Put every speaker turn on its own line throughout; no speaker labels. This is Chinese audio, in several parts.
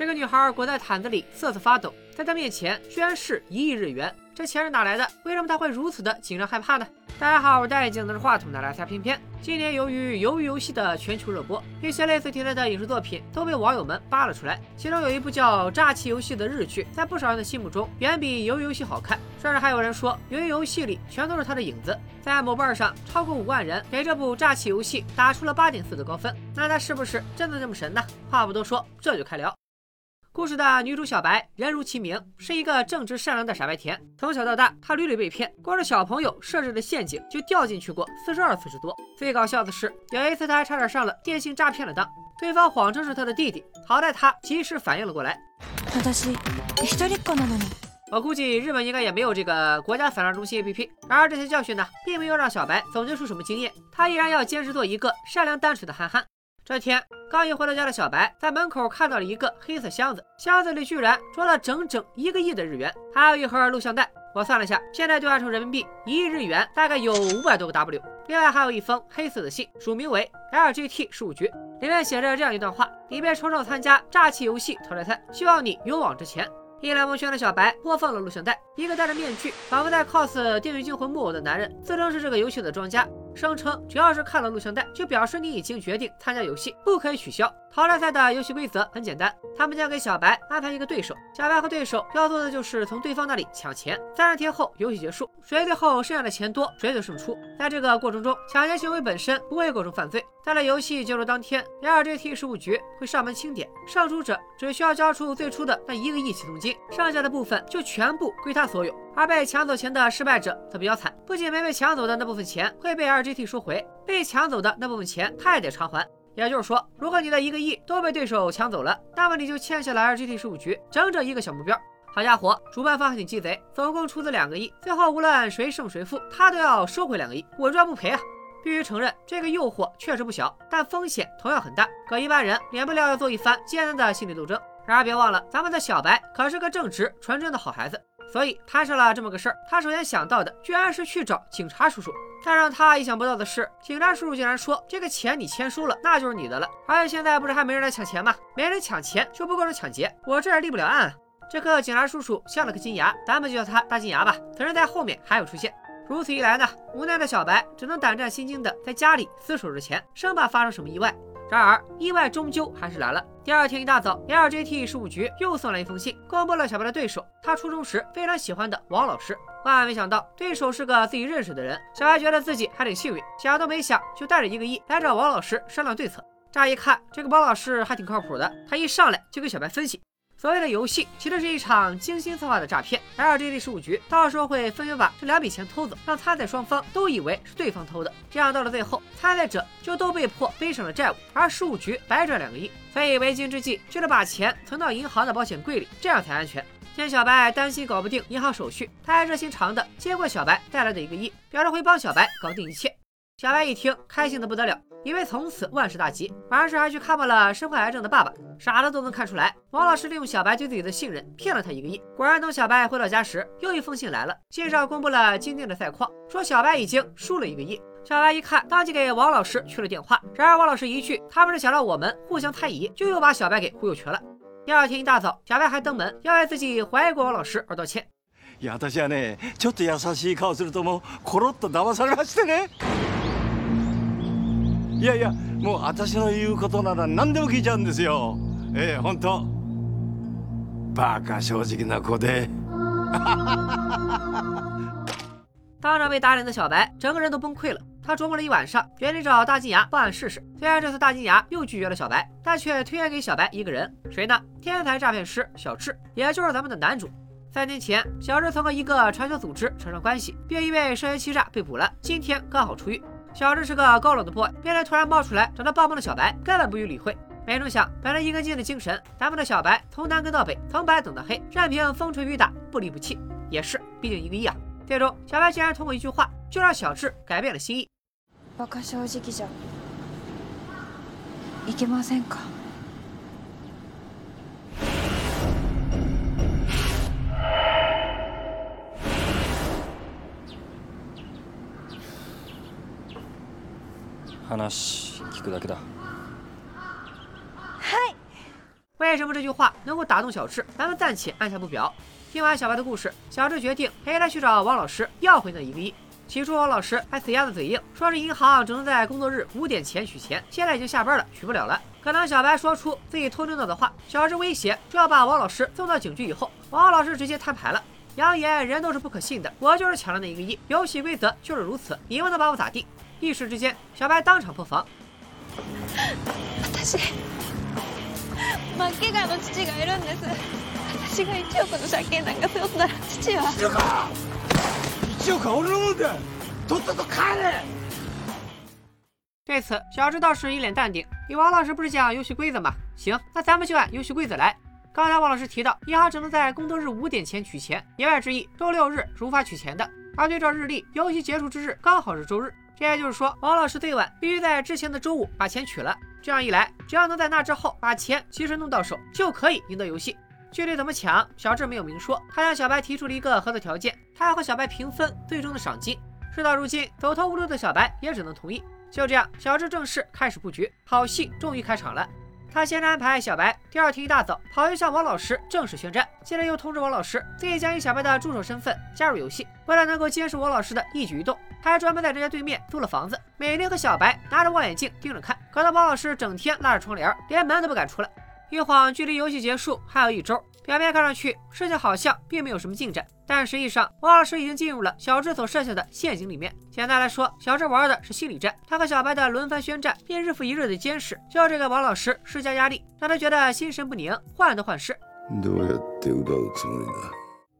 这个女孩裹在毯子里瑟瑟发抖，在她面前居然是一亿日元，这钱是哪来的？为什么她会如此的紧张害怕呢？大家好，我是戴眼镜拿着话筒的来瞎偏偏。今年由于鱿鱼游戏的全球热播，一些类似题材的影视作品都被网友们扒了出来。其中有一部叫《炸气游戏》的日剧，在不少人的心目中远比鱿鱼游戏好看，甚至还有人说鱿鱼游戏里全都是他的影子。在某瓣上，超过五万人给这部《炸气游戏》打出了八点四的高分。那他是不是真的这么神呢？话不多说，这就开聊。故事的女主小白，人如其名，是一个正直善良的傻白甜。从小到大，她屡屡被骗，光是小朋友设置的陷阱就掉进去过四十二次之多。最搞笑的是，有一次她还差点上了电信诈骗的当，对方谎称是她的弟弟，好在她及时反应了过来。我估计日本应该也没有这个国家反诈中心 APP。然而这些教训呢，并没有让小白总结出什么经验，她依然要坚持做一个善良单纯的憨憨。这天刚一回到家的小白，在门口看到了一个黑色箱子，箱子里居然装了整整一个亿的日元，还有一盒录像带。我算了下，现在兑换成人民币，一亿日元大概有五百多个 W。另外还有一封黑色的信，署名为 LGT 事务局，里面写着这样一段话：里面抽中参加诈欺游戏淘汰赛，希望你勇往直前。一脸蒙圈的小白播放了录像带，一个戴着面具、仿佛在 cos《电锯惊魂》木偶的男人，自称是这个游戏的庄家。声称只要是看了录像带，就表示你已经决定参加游戏，不可以取消。淘汰赛的游戏规则很简单，他们将给小白安排一个对手，小白和对手要做的就是从对方那里抢钱。三十天后游戏结束，谁最后剩下的钱多，谁就胜出。在这个过程中，抢劫行为本身不会构成犯罪。在了游戏结束当天，LGT 事务局会上门清点，胜出者只需要交出最初的那一个亿启动金，剩下的部分就全部归他所有。而被抢走钱的失败者则比较惨，不仅没被抢走的那部分钱会被 LGT 收回，被抢走的那部分钱他也得偿还。也就是说，如果你的一个亿都被对手抢走了，那么你就欠下了 LGT 事务局整整一个小目标。好家伙，主办方还挺鸡贼，总共出资两个亿，最后无论谁胜谁负，他都要收回两个亿，稳赚不赔啊！必须承认，这个诱惑确实不小，但风险同样很大，可一般人免不了要做一番艰难的心理斗争。然而别忘了，咱们的小白可是个正直纯真的好孩子。所以摊上了这么个事儿，他首先想到的居然是去找警察叔叔。但让他意想不到的是，警察叔叔竟然说：“这个钱你签收了，那就是你的了。”而且现在不是还没人来抢钱吗？没人抢钱就不构成抢劫，我这儿立不了案。这个警察叔叔像了个金牙，咱们就叫他大金牙吧。此人在后面还有出现。如此一来呢，无奈的小白只能胆战心惊的在家里死守着钱，生怕发生什么意外。然而，意外终究还是来了。第二天一大早，LJT 事务局又送来一封信，公布了小白的对手，他初中时非常喜欢的王老师。万万没想到，对手是个自己认识的人。小白觉得自己还挺幸运，想都没想就带着一个亿来找王老师商量对策。乍一看，这个王老师还挺靠谱的，他一上来就给小白分析。所谓的游戏其实是一场精心策划的诈骗 LGD 事务局到时候会分别把这两笔钱偷走，让参赛双方都以为是对方偷的，这样到了最后，参赛者就都被迫背上了债务，而事务局白赚两个亿。所以为今之计，就得把钱存到银行的保险柜里，这样才安全。见小白担心搞不定银行手续，他还热心肠的接过小白带来的一个亿，表示会帮小白搞定一切。小白一听，开心的不得了。以为从此万事大吉，完事还去看望了身患癌症的爸爸。傻的都能看出来，王老师利用小白对自己的信任，骗了他一个亿。果然，等小白回到家时，又一封信来了，信上公布了今天的赛况，说小白已经输了一个亿。小白一看，当即给王老师去了电话。然而王老师一句“他不是想让我们互相猜疑”，就又把小白给忽悠瘸了。第二天一大早，小白还登门要为自己怀疑过王老师而道歉。
いや私はね、ちょっと優しい顔するともうコロッと騙されましてね。 いやいや。もう私の言うことなら何でも聞いちゃうんですよええ本当バカ正直な子で
当场被打脸的小白，整个人都崩溃了。他琢磨了一晚上，决定找大金牙报案试试。虽然这次大金牙又拒绝了小白，但却推荐给小白一个人，谁呢？天才诈骗师小智，也就是咱们的男主。三年前，小智曾和一个传销组织扯上关系，并因为涉嫌欺诈被捕了。今天刚好出狱。 小智是个高冷的 boy，面对突然冒出来找他帮忙的小白，根本不予理会。没成想，本着一根筋的精神，咱们的小白从南跟到北，从白等到黑，任凭风吹雨打，不离不弃。也是，毕竟一个亿啊。最终，小白竟然通过一句话，就让小智改变了心意。
話聞くだけだは
い 为什么这句话能够打动小智？咱们暂且按下不表。听完小白的故事，小智决定陪他去找王老师要回那一个亿。起初王老师还死鸭子嘴硬，说是银行只能在工作日五点前取钱，现在已经下班了，取不了了。可当小白说出自己偷听到的话，小智威胁说要把王老师送到警局以后，王老师直接摊牌了，扬言人都是不可信的，我就是抢了那一个亿，游戏规则就是如此，你们能把我咋地？ 一时之间，小白当场破防。
私末期がの父がいるんです私が1億の借金なんか背負ったら父は
1億1億は俺のもんだとっとと帰れ
这次小智倒是一脸淡定，你王老师不是讲游戏规则吗？行，那咱们就按游戏规则来。刚才王老师提到，银行只能在工作日五点前取钱，言外之意，周六日是无法取钱的。而对照日历，游戏结束之日刚好是周日。 这也就是说，王老师最晚必须在之前的周五把钱取了。这样一来，只要能在那之后把钱及时弄到手，就可以赢得游戏。具体怎么抢，小智没有明说。他向小白提出了一个合作条件，他要和小白平分最终的赏金。事到如今，走投无路的小白也只能同意。就这样，小智正式开始布局，好戏终于开场了。他先是安排小白第二天一大早跑去向王老师正式宣战，接着又通知王老师自己将以小白的助手身份加入游戏。为了能够监视王老师的一举一动，他还专门在人家对面租了房子，美丽和小白拿着望远镜盯着看，搞得王老师整天拉着窗帘，连门都不敢出来。一晃，距离游戏结束还有一周。表面看上去，事情好像并没有什么进展，但实际上，王老师已经进入了小智所设下的陷阱里面。简单来说，小智玩的是心理战，他和小白的轮番宣战，并日复一日的监视，就这个王老师施加压力，让他觉得心神不宁，患得患失。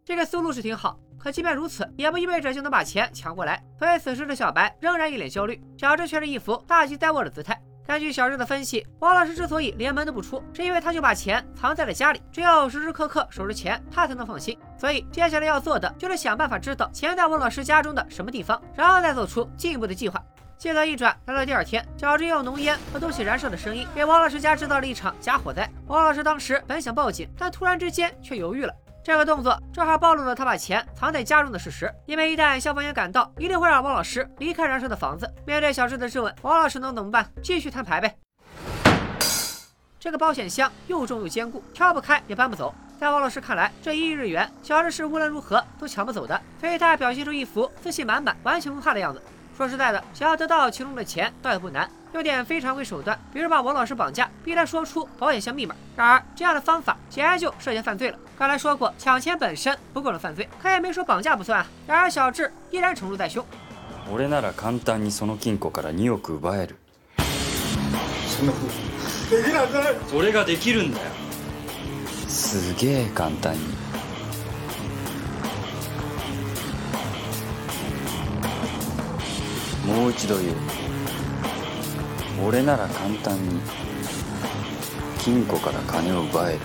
这个思路是挺好，可即便如此，也不意味着就能把钱抢过来。所以此时的小白仍然一脸焦虑，小智却是一副大吉大握的姿态。根据小智的分析，王老师之所以连门都不出，是因为他就把钱藏在了家里，只有时时刻刻守着钱，他才能放心。所以接下来要做的就是想办法知道钱在王老师家中的什么地方，然后再做出进一步的计划。镜头一转，来到第二天，小智用浓烟和东西燃烧的声音，给王老师家制造了一场假火灾。王老师当时本想报警，但突然之间却犹豫了。这个动作正好暴露了他把钱藏在家中的事实，因为一旦消防员赶到，一定会让王老师离开燃烧的房子。面对小智的质问，王老师能怎么办？继续摊牌呗。这个保险箱又重又坚固，挑不开也搬不走。在王老师看来，这一亿日元，小智是无论如何都抢不走的，所以他表现出一副自信满满、完全不怕的样子。说实在的，想要得到其中的钱倒也不难，用点非常规手段，比如把王老师绑架，逼他说出保险箱密码。然而，这样的方法显然就涉嫌犯罪了。刚才说过，抢钱本身不构成犯罪，可也没说绑架不算啊。然而，小智依然惩处在胸。
俺なら簡単にその金庫から2億奪える。
そんなことできなくない
俺ができるんだよ。すげえ簡単に。もう一度言う俺なら簡単に金庫から金を奪える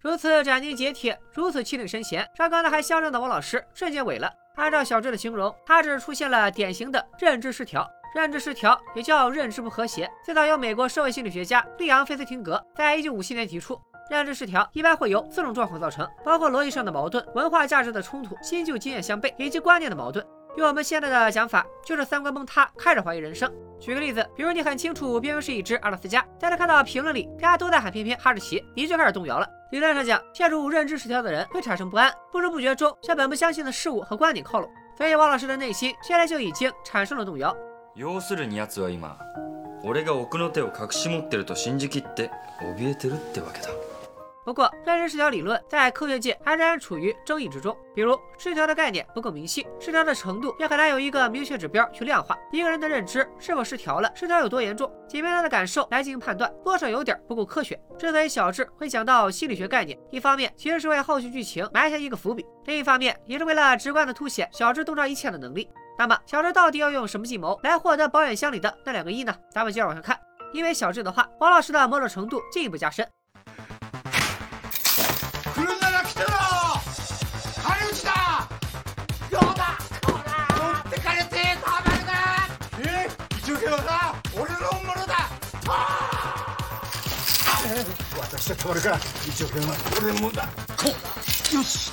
如此斩钉截铁，如此气定神闲，让刚才还嚣张的王老师瞬间萎了。按照小智的形容，他只是出现了典型的认知失调。认知失调也叫认知不和谐，最早由美国社会心理学家利昂·菲斯廷格在一九五七年提出。认知失调一般会由四种状况造成，包括逻辑上的矛盾、文化价值的冲突、新旧经验相悖以及观念的矛盾。用我们现在的讲法，就是三观崩塌，开始怀疑人生。举个例子，比如你很清楚边缘是一只阿拉斯加，但是看到评论里大家都在喊翩翩哈士奇，你就开始动摇了。理论上讲，陷入认知失调的人会产生不安，不知不觉中向本不相信的事物和观点靠拢。所以王老师的内心现在就已经产生了动摇。
要するに奴は今俺が奥の手を隠し持ってると信じきって怯えてるってわけだ
不过，认知失调理论在科学界还仍然处于争议之中。比如，失调的概念不够明晰，失调的程度也很难有一个明确指标去量化。一个人的认知是否失调了，失调有多严重，仅凭他的感受来进行判断，多少有点不够科学。之所以小智会讲到心理学概念，一方面其实是为后续剧情埋下一个伏笔，另一方面也是为了直观的凸显小智洞察一切的能力。那么，小智到底要用什么计谋来获得保险箱里的那两个亿呢？咱们接着往下看。因为小智的话，王老师的某种程度进一步加深。
私はたまるから1億円は俺のものだこうだよし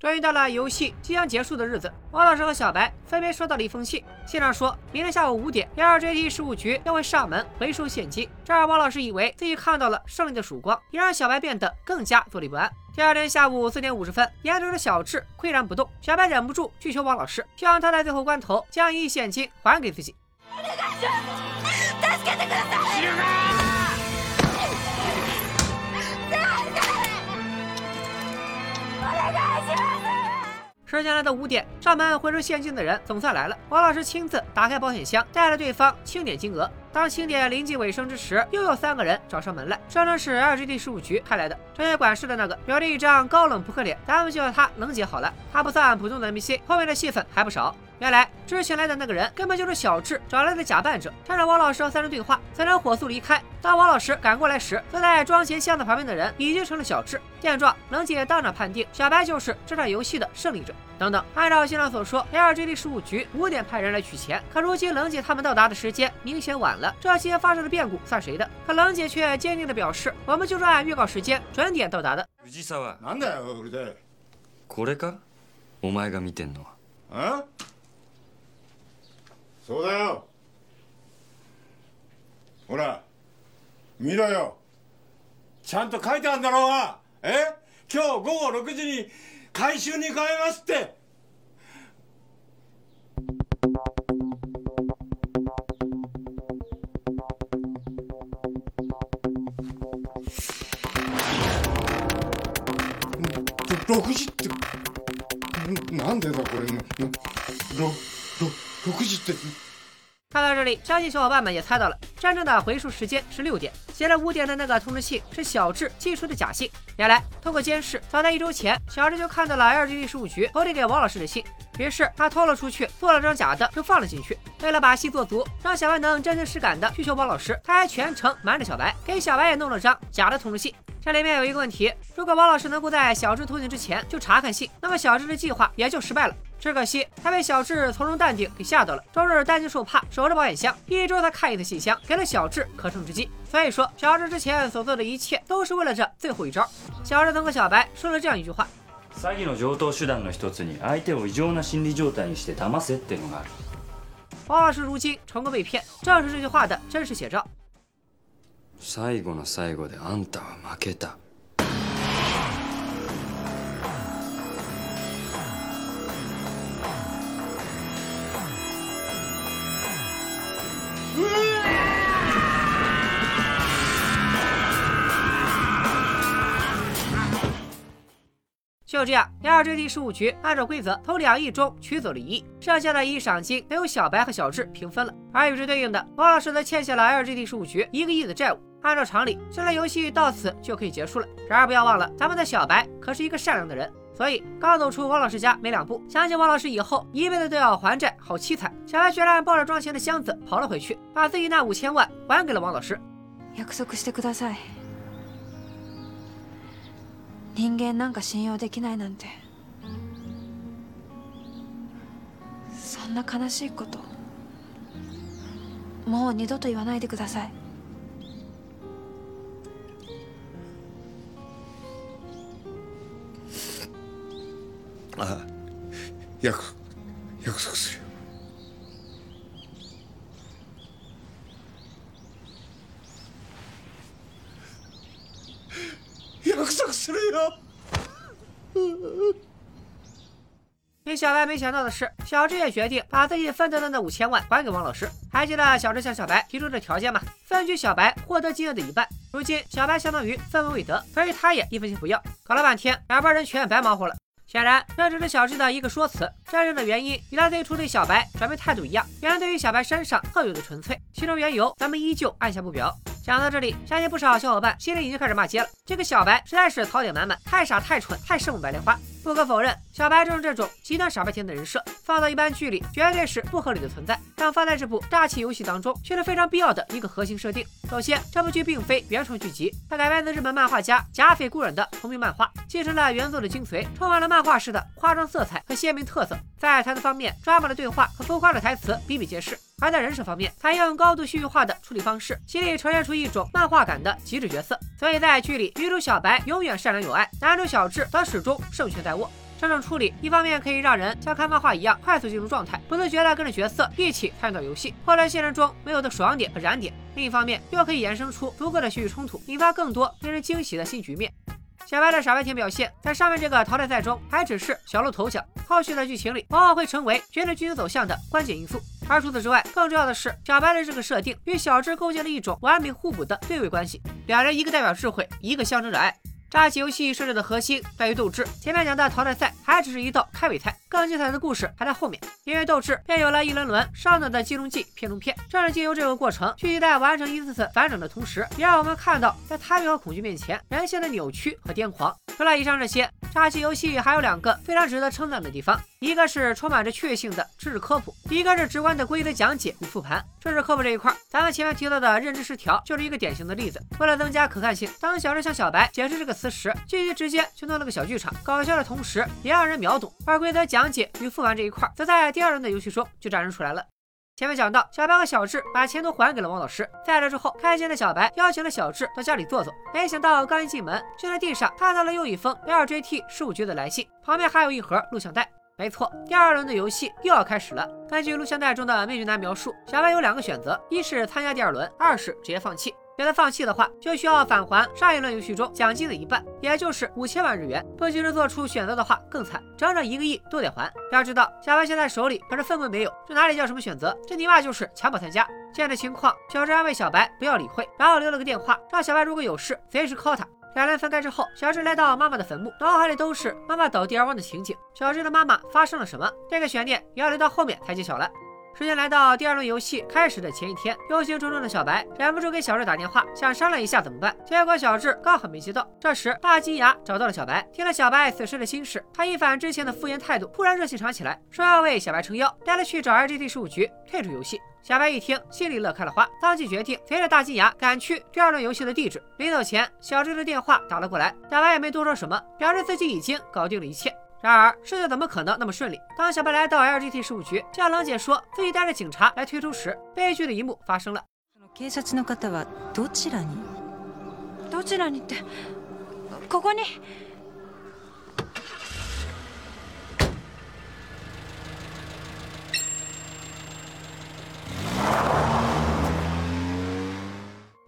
终于到了游戏即将结束的日子，王老师和小白分别收到了一封信，信上说明天下午五点，LGT 事务局将会上门回收现金。这让王老师以为自己看到了胜利的曙光，也让小白变得更加坐立不安。第二天下午四点五十分，眼中的小智岿然不动，小白忍不住去求王老师，希望他在最后关头将一亿现金还给自己。 时间来到五点，上门回收现金的人总算来了。王老师亲自打开保险箱，带着对方清点金额。当清点临近尾声之时，又有三个人找上门来，声称是 LGD 事务局派来的。专业管事的那个，表弟一张高冷扑克脸，咱们就叫他冷姐好了。他不算普通的 NPC，后面的戏份还不少。原来之前来的那个人根本就是小智找来的假扮者，趁着王老师和三人对话，三人火速离开。当王老师赶过来时，坐在装钱箱子旁边的人已经成了小智。见状，冷姐当场判定小白就是这场游戏的胜利者。等等，按照信上所说，LGD 事务局五点派人来取钱，可如今冷姐他们到达的时间明显晚了，这些发生的变故算谁的？可冷姐却坚定地表示，我们就是按预告时间准点到达的。
藤沢なんだようるせえ
これかお前が見てんのは
ん そうだよ。ほら見ろよ。ちゃんと書いてあるんだろうが。え？今日午後6時に回収に変えますって。ろ6時ってなんでだこれ？ろろ6
看到这里，相信小伙伴们也猜到了，真正的回数时间是六点。写了五点的那个通知信是小智寄出的假信。原来，通过监视，早在一周前，小智就看到了 LGD 事务局投递给王老师的信，于是他偷了出去，做了张假的，就放了进去。为了把戏做足，让小白能真情实感的去求王老师，他还全程瞒着小白，给小白也弄了张假的通知信。这里面有一个问题，如果王老师能够在小智偷信之前就查看信，那么小智的计划也就失败了。只可惜他被小智从容淡定给吓到了，周日担惊受怕，守着保险箱，一周才看一次信箱，给了小智可乘之机。所以说，小智之前所做的一切都是为了这最后一招。小智曾和小白说了这样一句话：
詐欺の常套手段の一つに相手を異常な心理状態にして騙せってのがある
王老师如今成功被骗，正是这句话的真实写照。
最後の最後であんたは負けた。
就这样，LGD 事务局按照规则从两亿中取走了一亿，剩下的一亿赏金都由小白和小智平分了。而与之对应的，王老师则欠下了 LGD 事务局一个亿的债务。按照常理，这场游戏到此就可以结束了。然而不要忘了，咱们的小白可是一个善良的人，所以刚走出王老师家没两步，想起王老师以后一辈子都要还债，好凄惨。小白居然抱着装钱的箱子跑了回去，把自己那五千万还给了王老师。
約束してください 人間なんか信用できないなんて。そんな悲しいこともう二度と言わないでください。
ああ約約束するよ。
令小白没想到的是，小智也决定把自己分得的那五千万还给王老师。还记得小智向小白提出的条件吗？分居小白获得金额的一半。如今小白相当于分文未得，所以他也一分钱不要。搞了半天，两拨人全白忙活了。显然，这只是小智的一个说辞，真正的原因与他最初对小白转变态度一样，原来对于小白身上特有的纯粹。其中缘由，咱们依旧按下不表。讲到这里，相信不少小伙伴心里已经开始骂街了。这个小白实在是槽点满满，太傻太蠢，太圣母白莲花。不可否认，小白正是这种极端傻白甜的人设，放到一般剧里绝对是不合理的存在，但放在这部诈欺游戏当中却是非常必要的一个核心设定。首先，这部剧并非原创剧集，它改编自日本漫画家甲斐孤忍的同名漫画，继承了原作的精髓，充满了漫画式的夸张色彩和鲜明特色。在台词方面，抓马的对话和浮夸的台词比比皆是。而在人设方面，采用高度戏剧化的处理方式，极力呈现出一种漫画感的极致角色。所以在剧里，女主小白永远善良有爱，男主小智则始终胜券在握。这种处理一方面可以让人像看漫画一样快速进入状态，不自觉地跟着角色一起参与到游戏，获得现实中没有的爽点和燃点；另一方面又可以衍生出足够的戏剧冲突，引发更多令人惊喜的新局面。小白的傻白甜表现，在上面这个淘汰赛中还只是小露头角，后续的剧情里往往会成为决定剧情走向的关键因素。而除此之外，更重要的是，小白的这个设定与小智构建了一种完美互补的对位关系，两人一个代表智慧，一个象征着爱。扎起游戏设置的核心在于斗志，前面讲的淘汰赛还只是一道开胃菜，更精彩的故事还在后面。因为斗智，便有了一轮轮上等的金融记片中片。正是经由这个过程，剧集在完成一次次反转的同时，也让我们看到在贪欲和恐惧面前人性的扭曲和癫狂。除了以上这些，扎起游戏还有两个非常值得称赞的地方，一个是充满着趣味性的知识科普，一个是直观的规则讲解与复盘。知识科普这一块，咱们前面提到的认知失调就是一个典型的例子。为了增加可看性，当小智向小白解释这个词时，剧集直接就弄了个小剧场，搞笑的同时也让人秒懂。而规则讲讲解与复盘这一块，则在第二轮的游戏中就展示出来了。前面讲到，小白和小智把钱都还给了王老师，在这之后，开心的小白邀请了小智到家里坐坐。没想到刚一进门，就在地上看到了又一封 LJT 事务局的来信，旁边还有一盒录像带。没错，第二轮的游戏又要开始了。根据录像带中的面具男描述，小白有两个选择：一是参加第二轮，二是直接放弃。选择放弃的话，就需要返还上一轮游戏中奖金的一半，也就是五千万日元。不及时做出选择的话，更惨，整整一个亿都得还。要知道，小白现在手里可是分文没有，这哪里叫什么选择？这尼玛就是强迫参加。见这情况，小智安慰小白不要理会，然后留了个电话，让小白如果有事随时 call 他。两人分开之后，小智来到妈妈的坟墓，脑海里都是妈妈倒地而亡的情景。小智的妈妈发生了什么？这个悬念也要留到后面才揭晓了。时间来到第二轮游戏开始的前一天，忧心忡忡的小白忍不住给小智打电话，想商量一下怎么办。结果小智刚好没接到。这时大金牙找到了小白，听了小白此时的心事，他一反之前的敷衍态度，突然热情长起来，说要为小白撑腰，带他去找 LGT 事务局退出游戏。小白一听，心里乐开了花，当即决定随着大金牙赶去第二轮游戏的地址。临走前，小智的电话打了过来，小白也没多说什么，表示自己已经搞定了一切。然而，事情怎么可能那么顺利？当小白来到 LGT 事务局，向冷姐说自己带着警察来推出时，悲剧的一幕发生了。
警察の方はどちらに？どちらにって、ここに。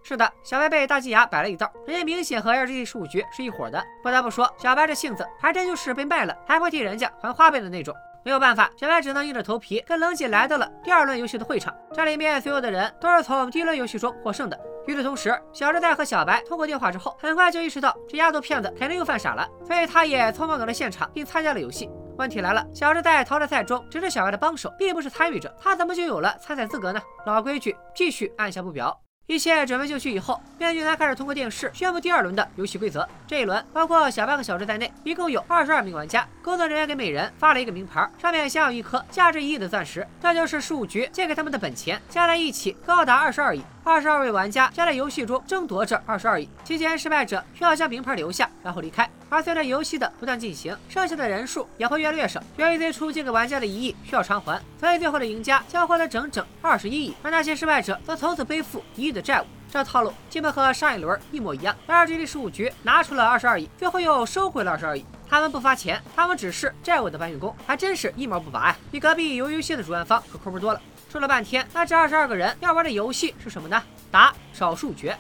是的，小白被大金牙摆了一道，人家明显和 LGT 事务局是一伙的。不得不说，小白这性子还真就是被卖了还会替人家还花呗的那种。没有办法，小白只能硬着头皮跟冷姐来到了第二轮游戏的会场。这里面所有的人都是从第一轮游戏中获胜的。与此同时，小智在和小白通过电话之后，很快就意识到这丫头片子肯定又犯傻了，所以他也匆忙赶到现场并参加了游戏。问题来了，小智在淘汰赛中只是小白的帮手，并不是参与者，他怎么就有了参赛资格呢？老规矩，继续按下不表。一切准备就绪以后，面具男开始通过电视宣布第二轮的游戏规则。这一轮包括小半个小时在内，一共有二十二名玩家。工作人员给每人发了一个名牌，上面镶有一颗价值一亿的钻石，这就是事务局借给他们的本钱，加在一起高达二十二亿。二十二位玩家将在游戏中争夺这二十二亿，期间失败者需要将名牌留下，然后离开。而随着游戏的不断进行，剩下的人数也会越来越少。由于最初借给玩家的一亿需要偿还，所以最后的赢家将获得整整二十一亿，而那些失败者则从此背负一亿的债务。这套路基本和上一轮一模一样。然而，G D 事务局拿出了二十二亿，最后又收回了二十二亿。他们不发钱，他们只是债务的搬运工，还真是一毛不拔呀！比隔壁游游戏的主办方可抠门多了。说了半天，那这二十二个人要玩的游戏是什么呢？答：少数决。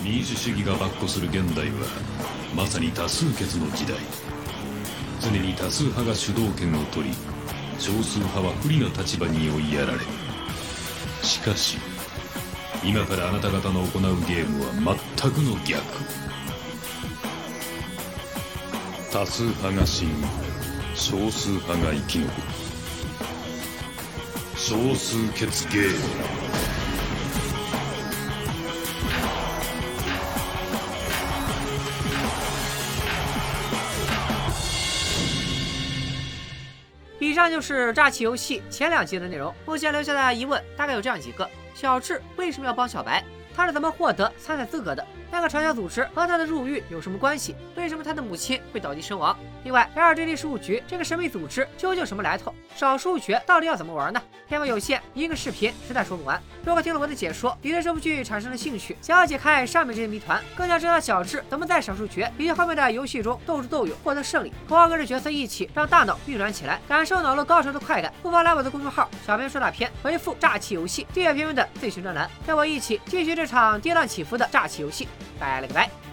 民主主義が跋扈する現代はまさに多数決の時代常に多数派が主導権を取り少数派は不利な立場に追いやられるしかし今からあなた方の行うゲームは全くの逆多数派が死ぬ少数派が生き残る少数決ゲーム
以上就是炸起游戏前两集的内容。目前留下的疑问大概有这样几个：小智为什么要帮小白？他是怎么获得参赛资格的？那个传销组织和他的入狱有什么关系？为什么他的母亲会倒地身亡？另外，LGD 事务局这个神秘组织究竟什么来头？少数局到底要怎么玩呢？篇幅有限，一个视频实在说不完。如果听了我的解说，你对这部剧产生了兴趣，想要解开上面这些谜团，更想知道小智怎么在少数局以及后面的游戏中斗智斗勇获得胜利，和跟着角色一起让大脑运转起来，感受脑路高潮的快感，不妨来我的公众号“小编说大片”回复“炸气游戏”，订阅片尾的最新专栏，跟我一起继续这场跌宕起伏的炸气游戏。拜了个拜。